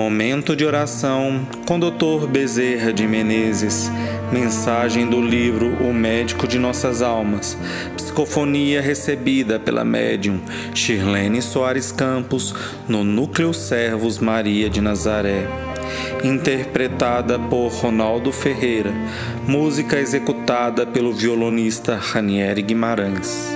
Momento de oração com Dr. Bezerra de Menezes. Mensagem do livro O Médico de Nossas Almas. Psicofonia recebida pela médium Shirlene Soares Campos no Núcleo Servos Maria de Nazaré. Interpretada por Ronaldo Ferreira. Música executada pelo violonista Ranieri Guimarães.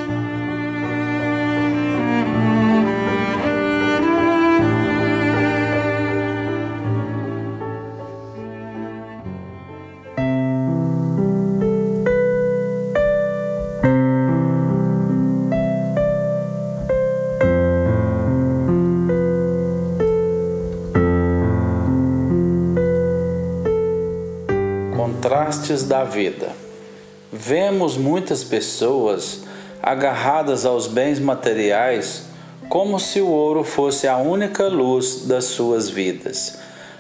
Contrastes da vida. Vemos muitas pessoas agarradas aos bens materiais como se o ouro fosse a única luz das suas vidas,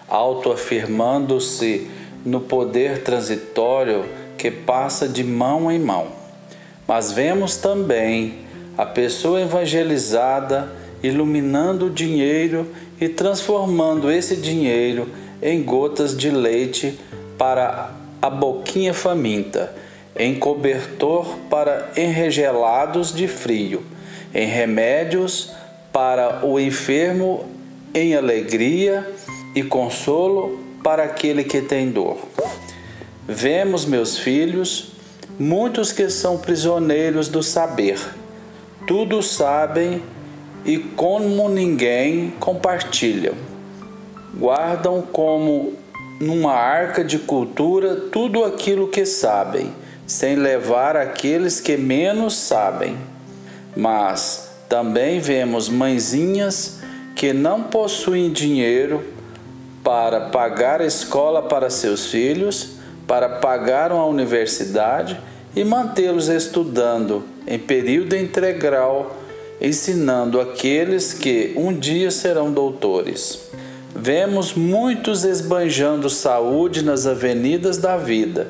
autoafirmando-se no poder transitório que passa de mão em mão. Mas vemos também a pessoa evangelizada iluminando o dinheiro e transformando esse dinheiro em gotas de leite para a boquinha faminta, em cobertor para enregelados de frio, em remédios para o enfermo, em alegria e consolo para aquele que tem dor. Vemos, meus filhos, muitos que são prisioneiros do saber, tudo sabem e como ninguém compartilham. Guardam como numa arca de cultura tudo aquilo que sabem, sem levar aqueles que menos sabem. Mas também vemos mãezinhas que não possuem dinheiro para pagar a escola para seus filhos, para pagar uma universidade e mantê-los estudando em período integral, ensinando aqueles que um dia serão doutores. Vemos muitos esbanjando saúde nas avenidas da vida,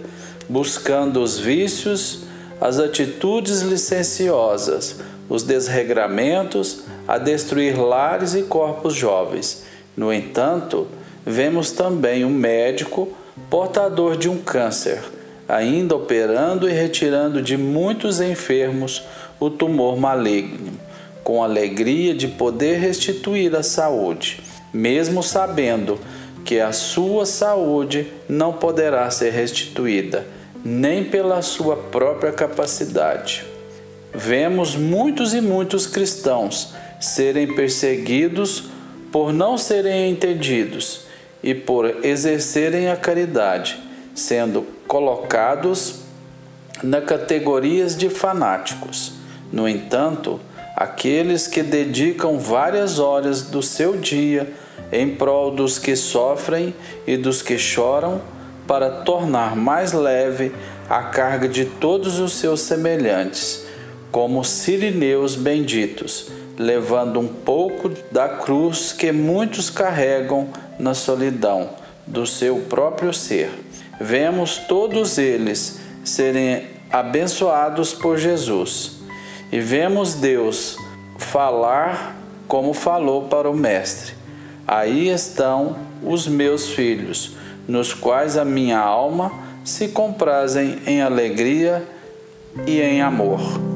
buscando os vícios, as atitudes licenciosas, os desregramentos, a destruir lares e corpos jovens. No entanto, vemos também um médico portador de um câncer, ainda operando e retirando de muitos enfermos o tumor maligno, com alegria de poder restituir a saúde mesmo sabendo que a sua saúde não poderá ser restituída, nem pela sua própria capacidade. Vemos muitos e muitos cristãos serem perseguidos por não serem entendidos e por exercerem a caridade, sendo colocados na categorias de fanáticos. No entanto, aqueles que dedicam várias horas do seu dia em prol dos que sofrem e dos que choram, para tornar mais leve a carga de todos os seus semelhantes, como sirineus benditos, levando um pouco da cruz que muitos carregam na solidão do seu próprio ser. Vemos todos eles serem abençoados por Jesus e vemos Deus falar como falou para o Mestre Aí estão os meus filhos, nos quais a minha alma se comprazem em alegria e em amor.